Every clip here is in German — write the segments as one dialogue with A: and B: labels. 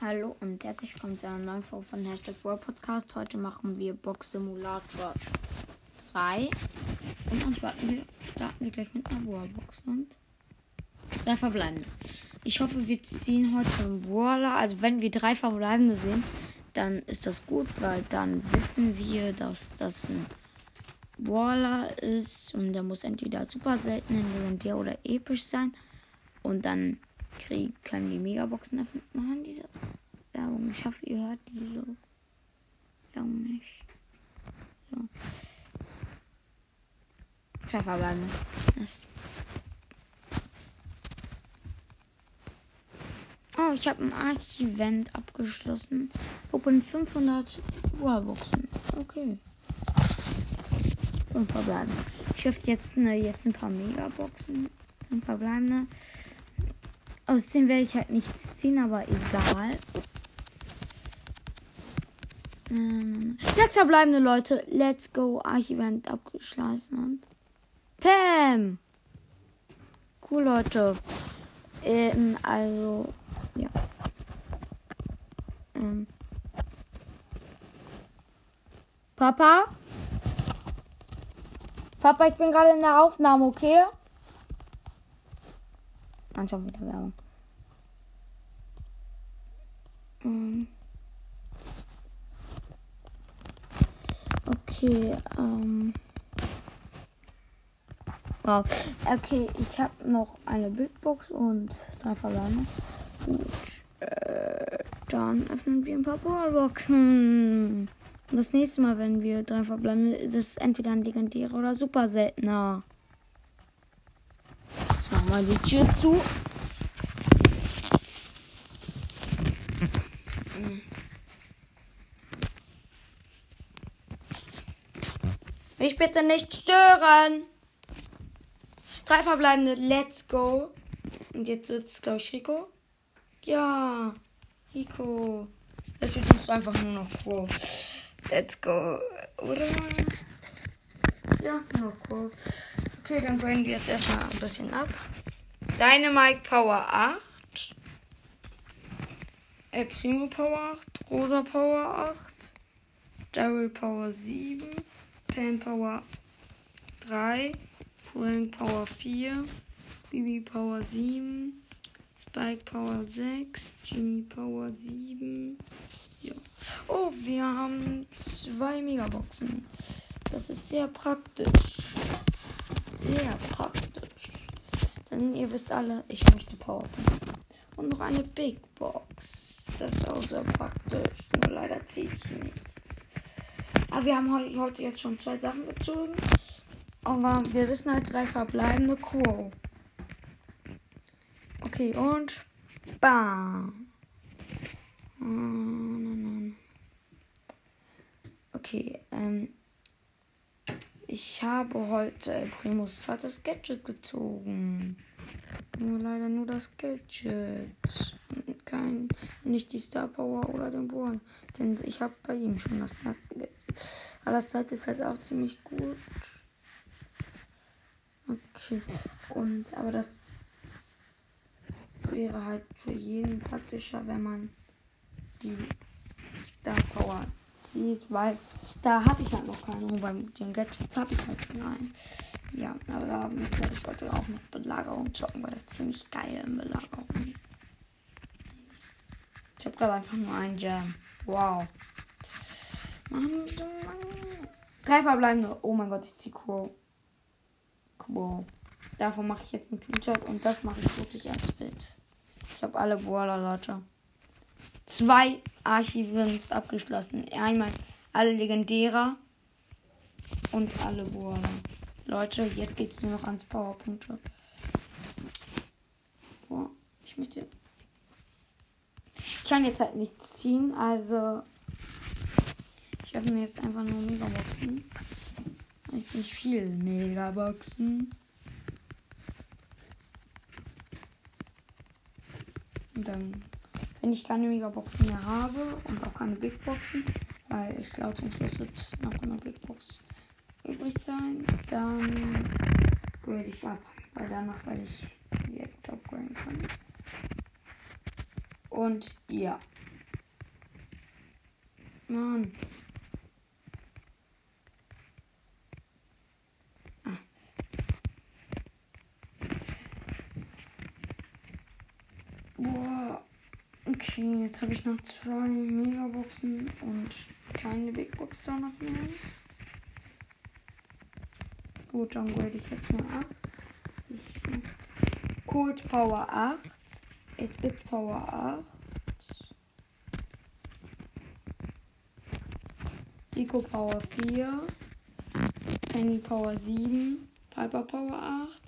A: Hallo und herzlich willkommen zu einer neuen Folge von Hashtag World Podcast. Heute machen wir Box Simulator 3. Und dann starten wir, starten wir gleich mit einer Wallbox und drei verbleibende. Ich hoffe, wir ziehen heute einen Waller. Also wenn wir drei verbleibende sehen, dann ist das gut, weil dann wissen wir, dass das ein Waller ist. Und der muss entweder super selten, legendär oder episch sein. Und dann kriegen, können die Megaboxen öffnen. Machen diese Werbung. Ich hoffe, ihr hört diese Werbung nicht. So. Zwei. Das. Oh, ich habe ein Arch-Event abgeschlossen. Open 500 Wallboxen. Okay. Fünf verbleibende. Ich öffne jetzt, ne, jetzt ein paar Megaboxen. Fünf verbleibende. Aus dem werde ich halt nichts ziehen, aber egal. Sechs verbleibende Leute. Let's go. Archivent abgeschlossen. Und Pam. Cool, Leute. Ähm, also, ja. Ähm. Papa? Papa, ich bin gerade in der Aufnahme, okay? Schon wieder Werbung. Ähm. Okay, ähm. Okay, ich habe noch eine Big Box und drei Verbleibende. Gut. Äh, dann öffnen wir ein paar. Und das nächste Mal, wenn wir drei verbleiben, ist es entweder ein legendärer oder super seltener. Mal die Tür zu. Mich bitte nicht stören. Drei verbleibende. Let's go. Und jetzt sitzt, glaube ich, Rico. Ja. Rico. Das wird jetzt einfach nur noch Pro. Let's go. Oder? Ja, nur Pro. Okay, dann bringen wir jetzt erstmal ein bisschen ab. Dynamite Power 8. El Primo Power 8. Rosa Power 8. Daryl Power 7. Pam Power 3. Frank Power 4. Bibi Power 7. Spike Power 6. Jimmy Power 7. Ja. Oh, wir haben zwei Megaboxen. Das ist sehr praktisch. Sehr praktisch. Denn ihr wisst alle, ich möchte Powerpunkte. Und noch eine Big Box. Das ist auch sehr praktisch. Nur leider ziehe ich nichts. Aber wir haben heute jetzt schon zwei Sachen gezogen. Aber wir wissen halt drei verbleibende Quo. Okay, und bam. Okay, ähm. Ich habe heute Primus zweites Gadget gezogen. Nur leider nur das Gadget. Kein, nicht die Star Power oder den Bohren. Denn ich habe bei ihm schon das erste Gadget. Aber das zweite ist halt auch ziemlich gut. Okay. Und aber das wäre halt für jeden praktischer, wenn man die Star Power zieht, weil da habe ich halt noch keine. Und beim den Gadgets habe ich halt nein. Ja, aber da werde ich heute auch noch Belagerung zocken, weil das ziemlich geil in Belagerung. Ich habe gerade einfach nur einen Jam. Wow. Mann, wieso Mann? Drei verbleibende. Oh mein Gott, ich ziehe Quo. Quo. Davon mache ich jetzt einen Screenshot und das mache ich wirklich als Bild. Ich habe alle Boiler, Leute. Zwei Archivens abgeschlossen. Einmal alle Legendärer und alle Boiler. Leute, jetzt geht es nur noch ans Powerpunkte. Boah, ich möchte. Ich kann jetzt halt nichts ziehen, also. Ich öffne jetzt einfach nur Megaboxen. Richtig viel Megaboxen. Und dann, wenn ich keine Megaboxen mehr habe und auch keine Big Boxen, weil ich glaube zum Schluss wird noch eine Big Box übrig sein, dann würde ich ab, weil danach werde ich sehr gut upgraden können. Und ja. Mann. Okay, jetzt habe ich noch zwei Megaboxen und keine Big Box da noch mehr. Gut, dann grade ich jetzt mal ab. Ich, Cold Power 8. 8-Bit Power 8. Rico Power 4. Penny Power 7. Piper Power 8.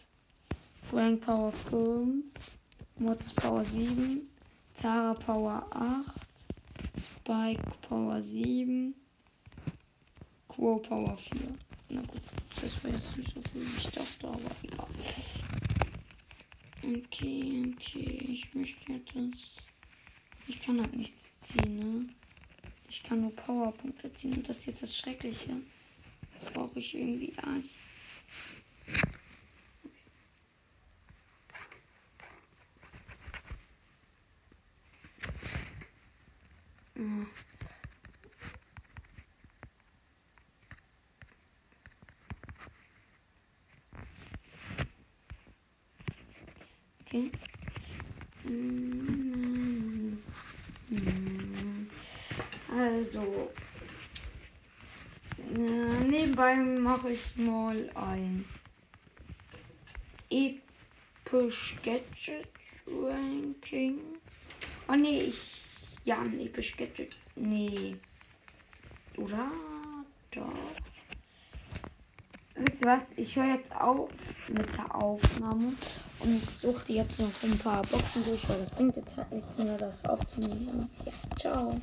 A: Frank Power 5. Mortis Power 7. Tara Power 8. Spike Power 7. Quo Power 4. Na gut, das war jetzt nicht so viel, wie ich dachte, aber egal. Okay, okay, ich möchte jetzt das. Ich kann halt nichts ziehen, ne? Ich kann nur Powerpunkte ziehen und das ist jetzt das Schreckliche. Das brauche ich irgendwie Eis. Okay. Also. Ja, nebenbei mache ich mal ein episch Gadget Ranking. Oh nee, ich. Ja, episch Gadget. Nee. Oder? Doch. Wisst ihr was? Ich höre jetzt auf mit der Aufnahme und suche jetzt noch ein paar Boxen durch, weil das bringt jetzt halt nichts mehr, das aufzunehmen. Ja, ciao.